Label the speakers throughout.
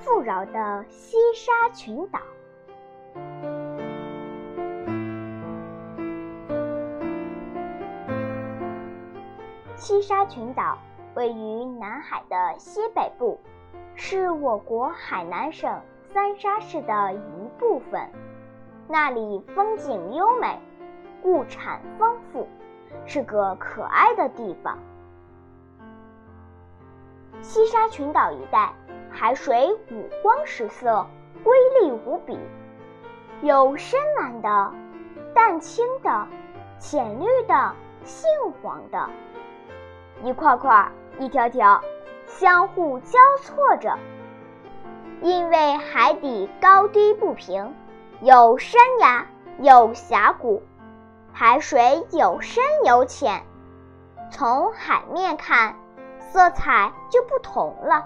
Speaker 1: 富饶的西沙群岛。西沙群岛位于南海的西北部，是我国海南省三沙市的一部分。那里风景优美，物产丰富，是个可爱的地方。西沙群岛一带海水五光十色，瑰丽无比，有深蓝的、淡青的、浅绿的、杏黄的，一块块、一条条，相互交错着。因为海底高低不平，有山崖，有峡谷，海水有深有浅，从海面看。色彩就不同了。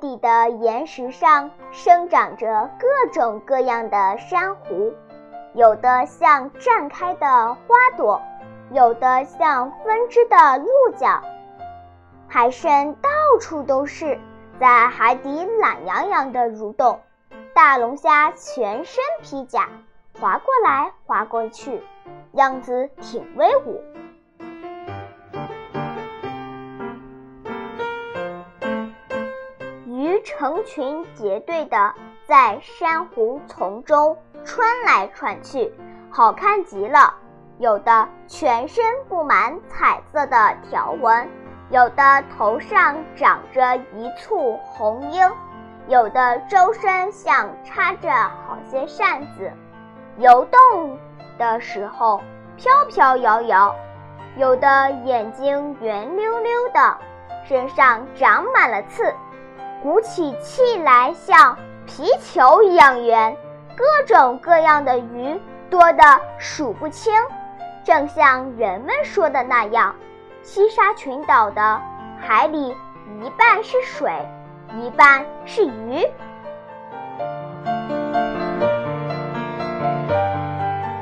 Speaker 1: 底的岩石上生长着各种各样的珊瑚，有的像绽开的花朵，有的像分支的鹿角。海参到处都是，在海底懒洋洋地蠕动。大龙虾全身披甲，划过来划过去，样子挺威武。成群结队的在珊瑚丛中穿来穿去，好看极了。有的全身布满彩色的条纹，有的头上长着一簇红缨。有的周身像插着好些扇子，游动的时候飘飘摇摇；有的眼睛圆溜溜的，身上长满了刺，鼓起气来像皮球一样圆。各种各样的鱼多得数不清，正像人们说的那样，西沙群岛的海里一半是水。一半是鱼。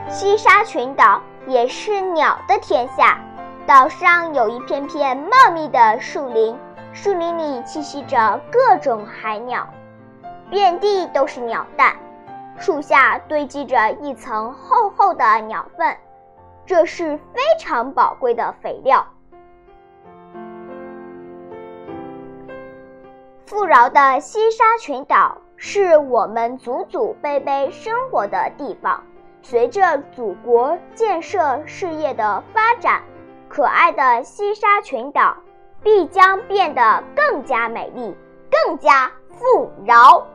Speaker 1: 西沙群岛也是鸟的天下，岛上有一片片茂密的树林，树林里栖息着各种海鸟，遍地都是鸟蛋，树下堆积着一层厚厚的鸟粪，这是非常宝贵的肥料。富饶的西沙群岛是我们祖祖辈辈生活的地方。随着祖国建设事业的发展，可爱的西沙群岛必将变得更加美丽，更加富饶。